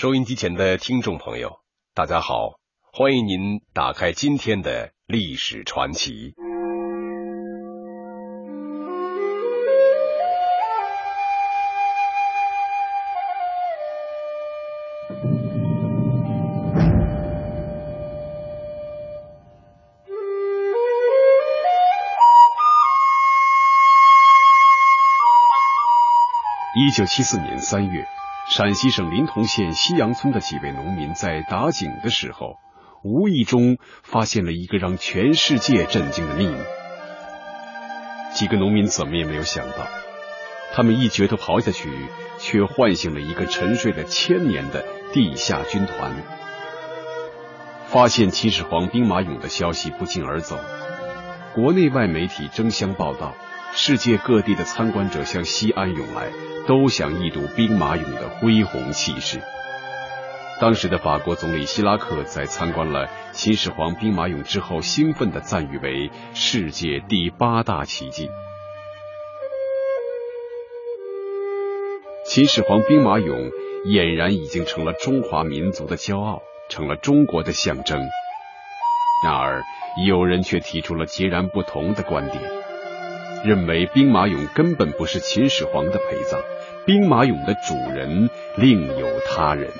收音机前的听众朋友，大家好，欢迎您打开今天的历史传奇。一九七四年三月，陕西省临潼县西阳村的几位农民在打井的时候，无意中发现了一个让全世界震惊的秘密。几个农民怎么也没有想到，他们一镢头刨下去，却唤醒了一个沉睡了千年的地下军团。发现秦始皇兵马俑的消息不胫而走，国内外媒体争相报道。世界各地的参观者向西安涌来，都想一睹兵马俑的恢宏气势。当时的法国总理希拉克在参观了秦始皇兵马俑之后，兴奋地赞誉为世界第八大奇迹。秦始皇兵马俑俨然已经成了中华民族的骄傲，成了中国的象征。然而，有人却提出了截然不同的观点。认为兵马俑根本不是秦始皇的陪葬，兵马俑的主人另有他人。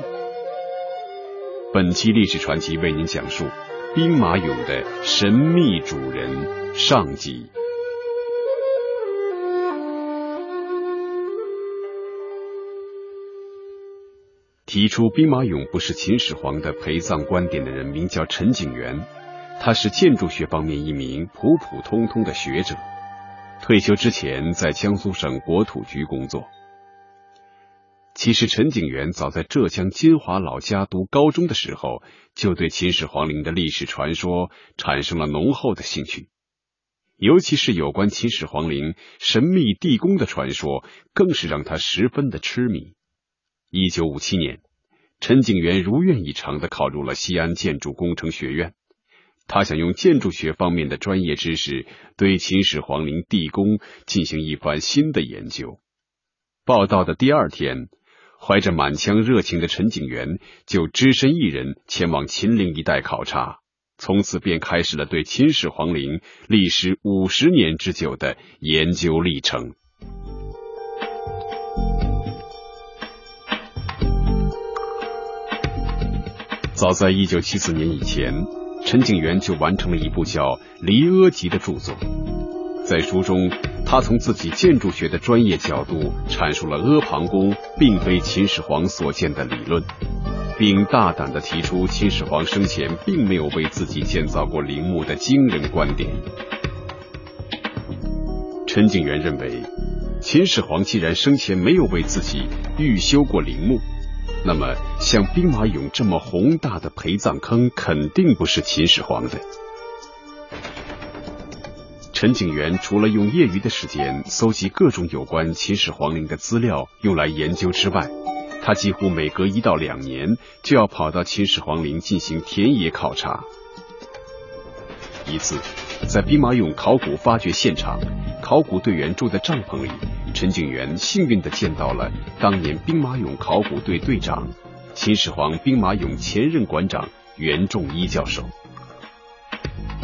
本期历史传奇为您讲述兵马俑的神秘主人上集。提出兵马俑不是秦始皇的陪葬观点的人名叫陈景元，他是建筑学方面一名普普通通的学者。退休之前，在江苏省国土局工作。其实，陈景元早在浙江金华老家读高中的时候，就对秦始皇陵的历史传说产生了浓厚的兴趣，尤其是有关秦始皇陵神秘地宫的传说，更是让他十分的痴迷。一九五七年，陈景元如愿以偿的考入了西安建筑工程学院。他想用建筑学方面的专业知识，对秦始皇陵地宫进行一番新的研究。报道的第二天，怀着满腔热情的陈景元就只身一人前往秦陵一带考察，从此便开始了对秦始皇陵历时五十年之久的研究历程。早在一九七四年以前。陈景元就完成了一部叫《离阿集》的著作，在书中，他从自己建筑学的专业角度阐述了阿房宫并非秦始皇所建的理论，并大胆的提出秦始皇生前并没有为自己建造过陵墓的惊人观点。陈景元认为，秦始皇既然生前没有为自己预修过陵墓。那么，像兵马俑这么宏大的陪葬坑，肯定不是秦始皇的。陈景元除了用业余的时间搜集各种有关秦始皇陵的资料用来研究之外，他几乎每隔一到两年就要跑到秦始皇陵进行田野考察。一次，在兵马俑考古发掘现场，考古队员住在帐篷里。陈景元幸运的见到了当年兵马俑考古队队长、秦始皇兵马俑前任馆长袁仲一教授。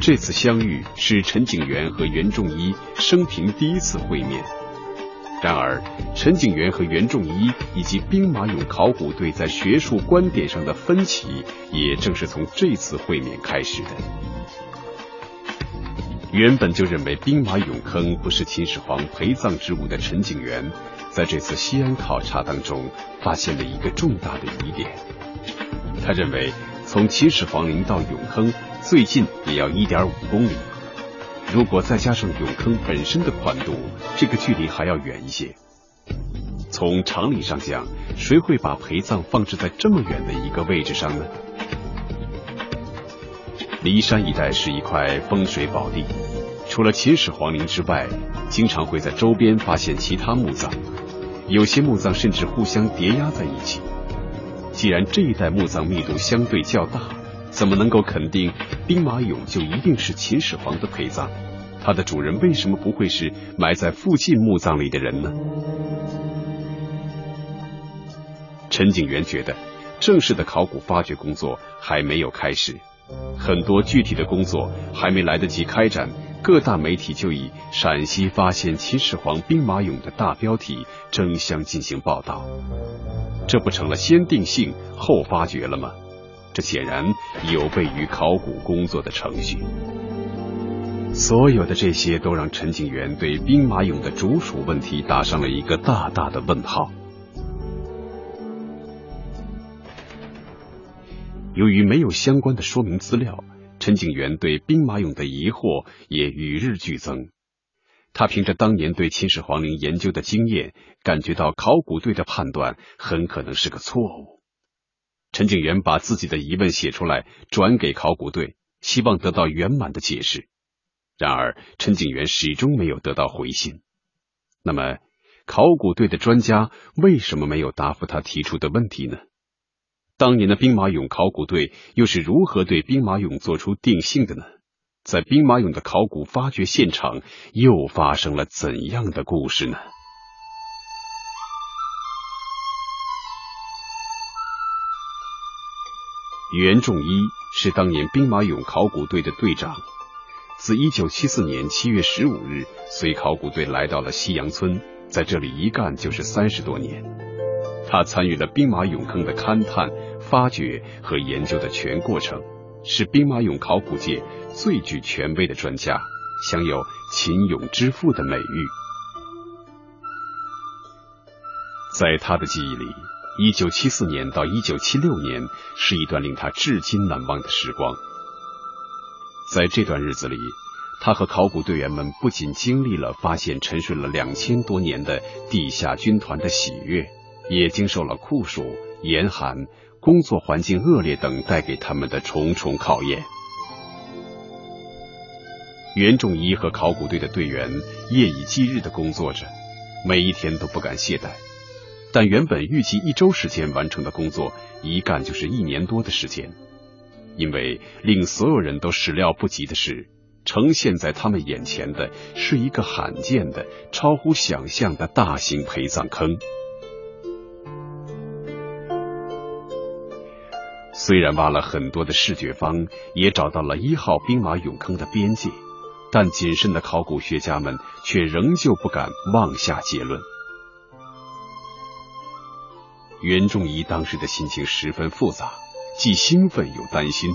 这次相遇是陈景元和袁仲一生平第一次会面。然而，陈景元和袁仲一以及兵马俑考古队在学术观点上的分歧，也正是从这次会面开始的。原本就认为兵马俑坑不是秦始皇陪葬之物的陈景元，在这次西安考察当中发现了一个重大的疑点。他认为，从秦始皇陵到俑坑最近也要一点五公里，如果再加上俑坑本身的宽度，这个距离还要远一些。从常理上讲，谁会把陪葬放置在这么远的一个位置上呢？骊山一带是一块风水宝地，除了秦始皇陵之外，经常会在周边发现其他墓葬，有些墓葬甚至互相叠压在一起。既然这一带墓葬密度相对较大，怎么能够肯定兵马俑就一定是秦始皇的陪葬？它的主人为什么不会是埋在附近墓葬里的人呢？陈景元觉得。正式的考古发掘工作还没有开始，很多具体的工作还没来得及开展，各大媒体就以“陕西发现秦始皇兵马俑”的大标题争相进行报道，这不成了先定性后发掘了吗？这显然有悖于考古工作的程序。所有的这些都让陈景元对兵马俑的主属问题打上了一个大大的问号。由于没有相关的说明资料，陈景元对兵马俑的疑惑也与日俱增。他凭着当年对秦始皇陵研究的经验，感觉到考古队的判断很可能是个错误。陈景元把自己的疑问写出来，转给考古队，希望得到圆满的解释。然而，陈景元始终没有得到回信。那么，考古队的专家为什么没有答复他提出的问题呢？当年的兵马俑考古队又是如何对兵马俑做出定性的呢？在兵马俑的考古发掘现场又发生了怎样的故事呢？袁仲一是当年兵马俑考古队的队长。自一九七四年七月十五日，随考古队来到了西洋村，在这里一干就是三十多年。他参与了兵马俑坑的勘探、发掘和研究的全过程，是兵马俑考古界最具权威的专家，享有“秦俑之父”的美誉。在他的记忆里，一九七四年到一九七六年是一段令他至今难忘的时光。在这段日子里，他和考古队员们不仅经历了发现沉睡了两千多年的地下军团的喜悦，也经受了酷暑、严寒、工作环境恶劣等带给他们的重重考验。袁仲一和考古队的队员夜以继日的工作着，每一天都不敢懈怠。但原本预计一周时间完成的工作，一干就是一年多的时间。因为令所有人都始料不及的是，呈现在他们眼前的是一个罕见的、超乎想象的大型陪葬坑。虽然挖了很多的视觉方，也找到了一号兵马俑坑的边界，但谨慎的考古学家们却仍旧不敢妄下结论。袁仲仪当时的心情十分复杂。既兴奋又担心，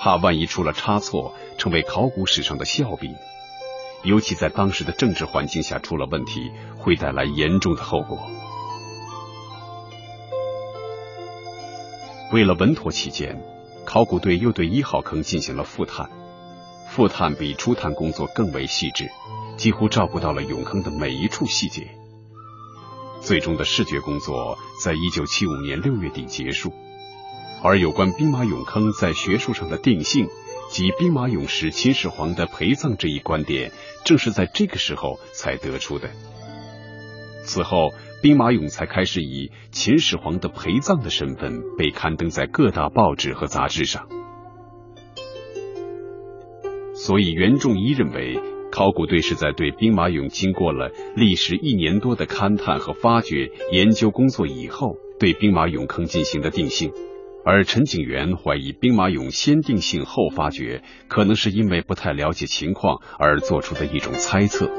怕万一出了差错，成为考古史上的笑柄。尤其在当时的政治环境下出了问题，会带来严重的后果。为了稳妥起见，考古队又对一号坑进行了复探。复探比初探工作更为细致，几乎照顾到了俑坑的每一处细节。最终的视觉工作在一九七五年六月底结束。而有关兵马俑坑在学术上的定性及兵马俑是秦始皇的陪葬这一观点，正是在这个时候才得出的。此后，兵马俑才开始以秦始皇的陪葬的身份被刊登在各大报纸和杂志上。所以，袁仲一认为，考古队是在对兵马俑经过了历时一年多的勘探和发掘研究工作以后，对兵马俑坑进行的定性。而陈景元怀疑兵马俑先定性后发掘，可能是因为不太了解情况而做出的一种猜测。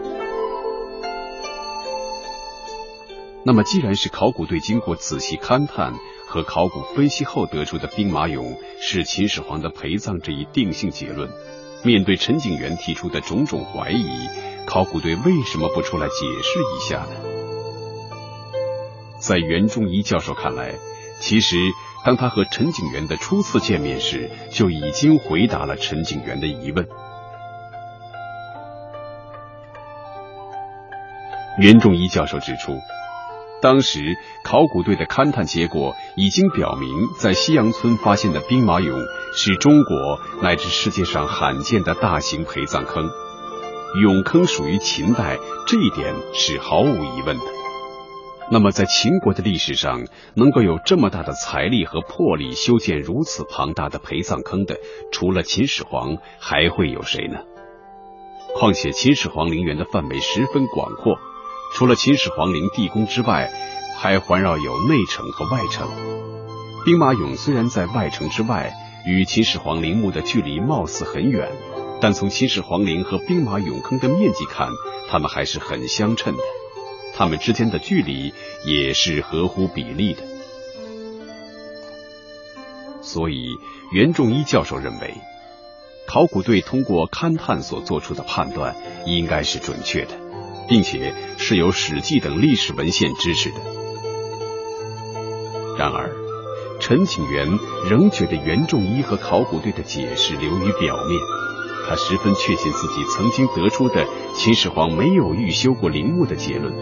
那么，既然是考古队经过仔细勘探和考古分析后得出的兵马俑是秦始皇的陪葬这一定性结论，面对陈景元提出的种种怀疑，考古队为什么不出来解释一下呢？在袁仲一教授看来，其实。当他和陈景元的初次见面时，就已经回答了陈景元的疑问。袁仲一教授指出，当时考古队的勘探结果已经表明，在西洋村发现的兵马俑是中国乃至世界上罕见的大型陪葬坑，俑坑属于秦代，这一点是毫无疑问的。那么，在秦国的历史上，能够有这么大的财力和魄力修建如此庞大的陪葬坑的，除了秦始皇，还会有谁呢？况且，秦始皇陵园的范围十分广阔，除了秦始皇陵地宫之外，还环绕有内城和外城。兵马俑虽然在外城之外，与秦始皇陵墓的距离貌似很远，但从秦始皇陵和兵马俑坑的面积看，它们还是很相称的。它们之间的距离也是合乎比例的。所以，袁仲一教授认为，考古队通过勘探所做出的判断应该是准确的，并且是有《史记》等历史文献支持的。然而，陈景元仍觉得袁仲一和考古队的解释流于表面。他十分确信自己曾经得出的秦始皇没有预修过陵墓的结论。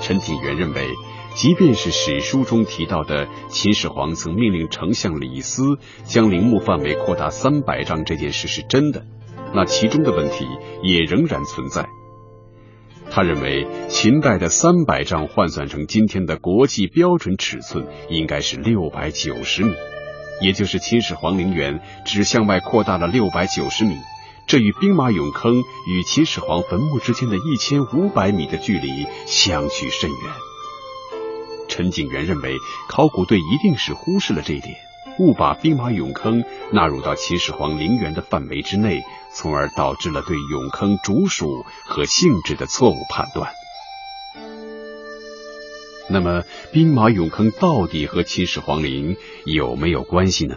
陈景元认为，即便是史书中提到的秦始皇曾命令丞相李斯将陵墓范围扩大三百丈这件事是真的，那其中的问题也仍然存在。他认为，秦代的三百丈换算成今天的国际标准尺寸，应该是六百九十米，也就是秦始皇陵园只向外扩大了六百九十米，这与兵马俑坑与秦始皇坟墓之间的一千五百米的距离相去甚远。陈景元认为，考古队一定是忽视了这一点。误把兵马俑坑纳入到秦始皇陵园的范围之内，从而导致了对俑坑主属和性质的错误判断。那么，兵马俑坑到底和秦始皇陵有没有关系呢？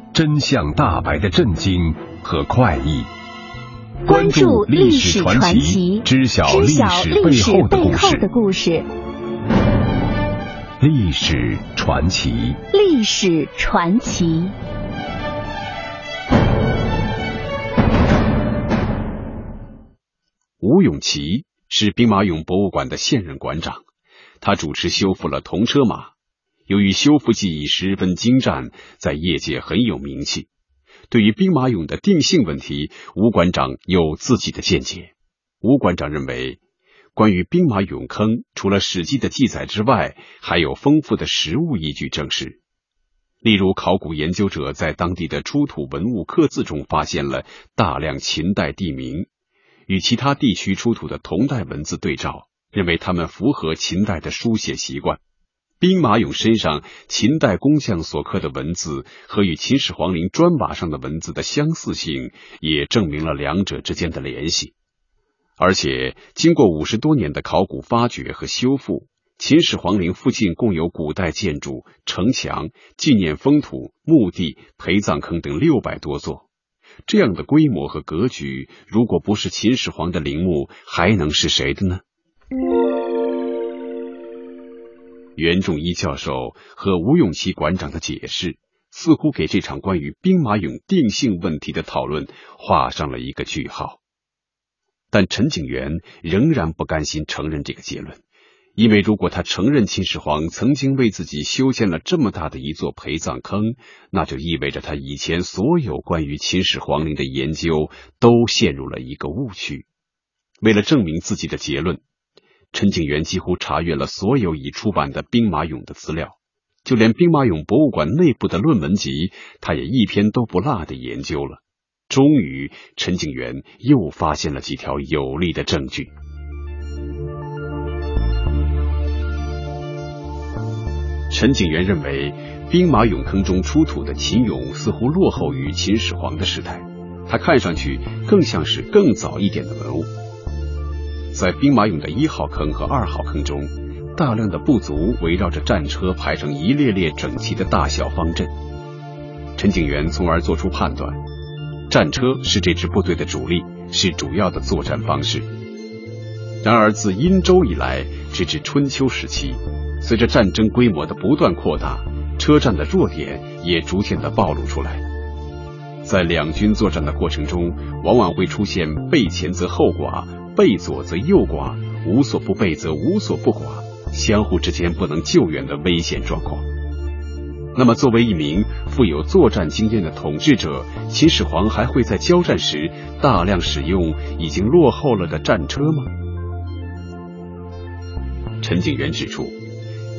真相大白的震惊和快意。关注历史传奇，知晓历史背后的故事。历史传奇，历史传奇。吴永琪是兵马俑博物馆的现任馆长，他主持修复了铜车马。由于修复技艺十分精湛，在业界很有名气。对于兵马俑的定性问题，吴馆长有自己的见解。吴馆长认为，关于兵马俑坑，除了《史记》的记载之外，还有丰富的实物依据证实。例如，考古研究者在当地的出土文物刻字中发现了大量秦代地名，与其他地区出土的同代文字对照，认为它们符合秦代的书写习惯。兵马俑身上秦代工匠所刻的文字和与秦始皇陵砖瓦上的文字的相似性，也证明了两者之间的联系。而且，经过五十多年的考古发掘和修复，秦始皇陵附近共有古代建筑、城墙、纪念封土、墓地、陪葬坑等六百多座。这样的规模和格局，如果不是秦始皇的陵墓，还能是谁的呢？袁仲一教授和吴永琪馆长的解释，似乎给这场关于兵马俑定性问题的讨论画上了一个句号。但陈景元仍然不甘心承认这个结论，因为如果他承认秦始皇曾经为自己修建了这么大的一座陪葬坑，那就意味着他以前所有关于秦始皇陵的研究都陷入了一个误区。为了证明自己的结论。陈景元几乎查阅了所有已出版的兵马俑的资料，就连兵马俑博物馆内部的论文集，他也一篇都不落的研究了。终于，陈景元又发现了几条有力的证据。陈景元认为，兵马俑坑中出土的秦俑似乎落后于秦始皇的时代，它看上去更像是更早一点的文物。在兵马俑的一号坑和二号坑中，大量的部族围绕着战车排成一列列整齐的大小方阵。陈景元从而做出判断：战车是这支部队的主力，是主要的作战方式。然而，自殷周以来，直至春秋时期，随着战争规模的不断扩大，车站的弱点也逐渐的暴露出来。在两军作战的过程中，往往会出现背前则后寡、背左则右寡、无所不备则无所不寡，相互之间不能救援的危险状况。那么，作为一名富有作战经验的统治者，秦始皇还会在交战时大量使用已经落后了的战车吗？陈景元指出，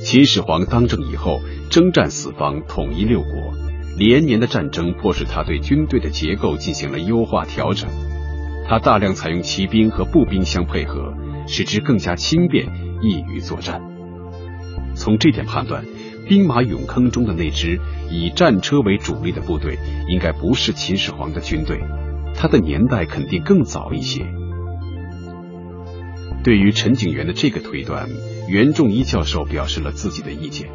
秦始皇当政以后，征战四方，统一六国，连年的战争迫使他对军队的结构进行了优化调整。他大量采用骑兵和步兵相配合，使之更加轻便，易于作战。从这点判断。兵马俑坑中的那支以战车为主力的部队，应该不是秦始皇的军队，它的年代肯定更早一些。对于陈景元的这个推断，袁仲一教授表示了自己的意见。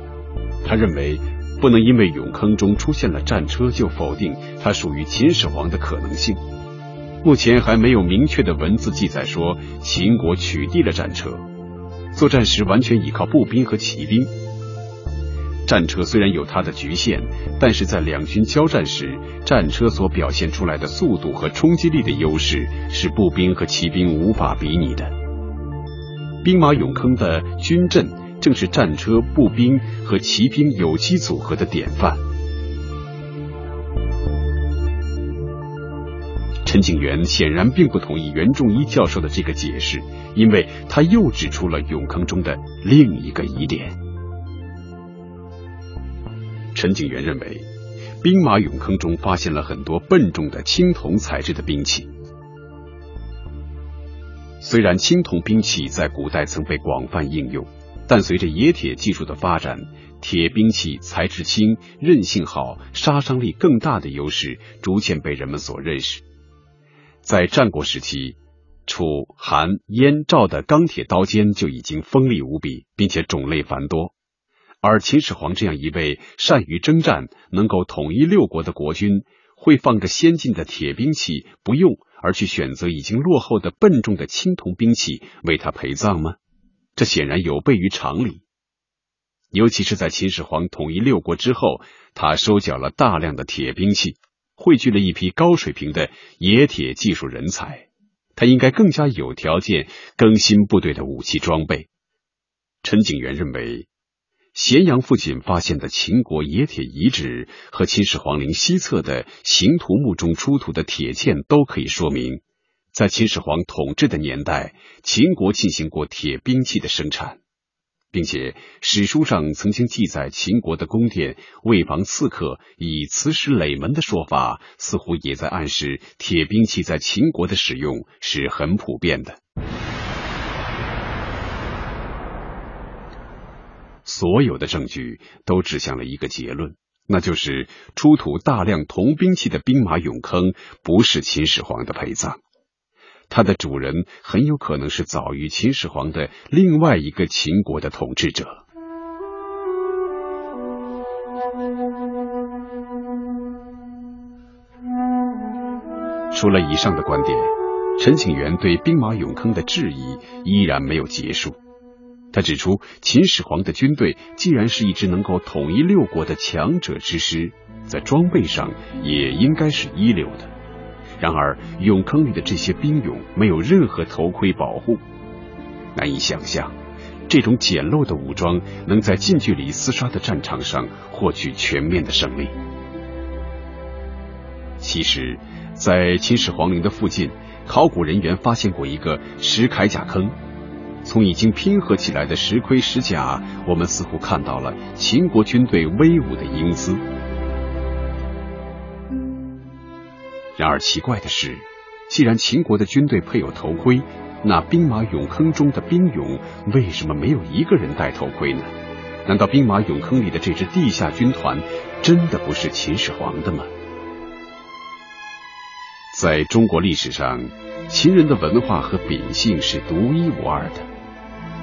他认为，不能因为俑坑中出现了战车就否定它属于秦始皇的可能性。目前还没有明确的文字记载说秦国取缔了战车，作战时完全依靠步兵和骑兵。战车虽然有它的局限，但是在两军交战时，战车所表现出来的速度和冲击力的优势是步兵和骑兵无法比拟的。兵马俑坑的军阵正是战车、步兵和骑兵有机组合的典范。陈景元显然并不同意袁仲一教授的这个解释，因为他又指出了俑坑中的另一个疑点。陈景元认为，兵马俑坑中发现了很多笨重的青铜材质的兵器。虽然青铜兵器在古代曾被广泛应用，但随着冶铁技术的发展，铁兵器材质轻、韧性好、杀伤力更大的优势逐渐被人们所认识。在战国时期，楚、韩、燕、赵的钢铁刀尖就已经锋利无比，并且种类繁多。而秦始皇这样一位善于征战、能够统一六国的国君，会放着先进的铁兵器不用，而去选择已经落后的笨重的青铜兵器为他陪葬吗？这显然有悖于常理。尤其是在秦始皇统一六国之后，他收缴了大量的铁兵器，汇聚了一批高水平的冶铁技术人才，他应该更加有条件更新部队的武器装备。陈景元认为。咸阳附近发现的秦国冶铁遗址和秦始皇陵西侧的形图墓中出土的铁剑都可以说明，在秦始皇统治的年代，秦国进行过铁兵器的生产，并且史书上曾经记载秦国的宫殿为防刺客以磁石垒门的说法，似乎也在暗示铁兵器在秦国的使用是很普遍的。所有的证据都指向了一个结论，那就是出土大量铜兵器的兵马俑坑不是秦始皇的陪葬，它的主人很有可能是早于秦始皇的另外一个秦国的统治者。除了以上的观点，陈景元对兵马俑坑的质疑依然没有结束。他指出，秦始皇的军队既然是一支能够统一六国的强者之师，在装备上也应该是一流的。然而，俑坑里的这些兵俑没有任何头盔保护，难以想象这种简陋的武装能在近距离厮杀的战场上获取全面的胜利。其实，在秦始皇陵的附近，考古人员发现过一个石铠甲坑。从已经拼合起来的石盔石甲，我们似乎看到了秦国军队威武的英姿。然而奇怪的是，既然秦国的军队配有头盔，那兵马俑坑中的兵俑为什么没有一个人戴头盔呢？难道兵马俑坑里的这支地下军团真的不是秦始皇的吗？在中国历史上，秦人的文化和秉性是独一无二的。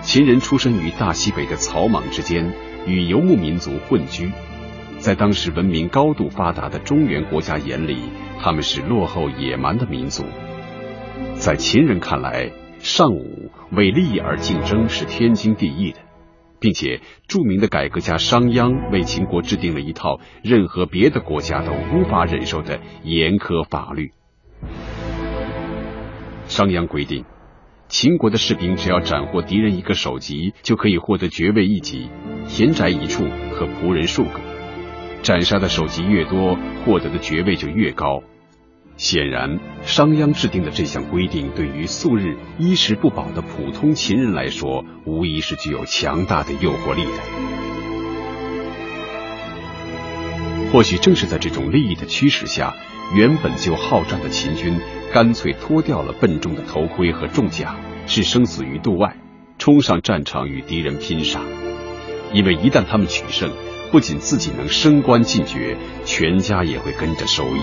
秦人出生于大西北的草莽之间，与游牧民族混居，在当时文明高度发达的中原国家眼里，他们是落后野蛮的民族。在秦人看来，尚武为利益而竞争是天经地义的。并且著名的改革家商鞅为秦国制定了一套任何别的国家都无法忍受的严苛法律。商鞅规定，秦国的士兵只要斩获敌人一个首级，就可以获得爵位一级、田宅一处和仆人数个。斩杀的首级越多，获得的爵位就越高。显然，商鞅制定的这项规定，对于素日衣食不保的普通秦人来说，无疑是具有强大的诱惑力的。或许正是在这种利益的驱使下，原本就好战的秦军，干脆脱掉了笨重的头盔和重甲，置生死于度外，冲上战场与敌人拼杀。因为一旦他们取胜，不仅自己能升官进爵，全家也会跟着受益。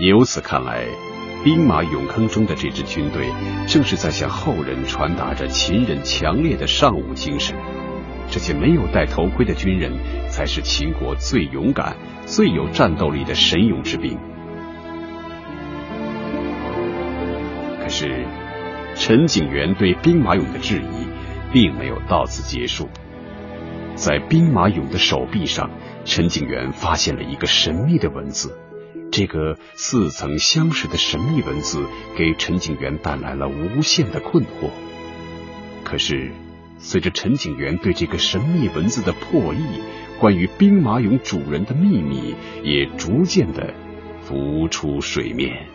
由此看来，兵马俑坑中的这支军队，正是在向后人传达着秦人强烈的尚武精神。这些没有戴头盔的军人，才是秦国最勇敢、最有战斗力的神勇之兵。可是，陈景元对兵马俑的质疑，并没有到此结束。在兵马俑的手臂上，陈景元发现了一个神秘的文字。这个似曾相识的神秘文字给陈景元带来了无限的困惑。可是，随着陈景元对这个神秘文字的破译，关于兵马俑主人的秘密也逐渐的浮出水面。